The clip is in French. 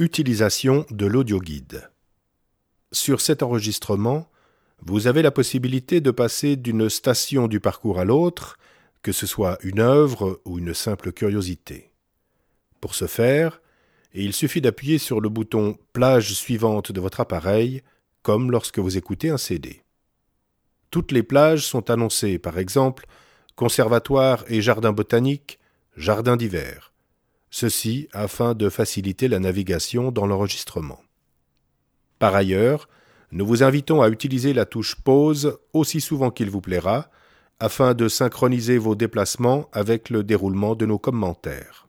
Utilisation de l'audioguide. Sur cet enregistrement, vous avez la possibilité de passer d'une station du parcours à l'autre, que ce soit une œuvre ou une simple curiosité. Pour ce faire, il suffit d'appuyer sur le bouton Plage suivante de votre appareil, comme lorsque vous écoutez un CD. Toutes les plages sont annoncées, par exemple, conservatoire et jardin botanique, jardin d'hiver ceci afin de faciliter la navigation dans l'enregistrement. Par ailleurs, nous vous invitons à utiliser la touche pause aussi souvent qu'il vous plaira, afin de synchroniser vos déplacements avec le déroulement de nos commentaires.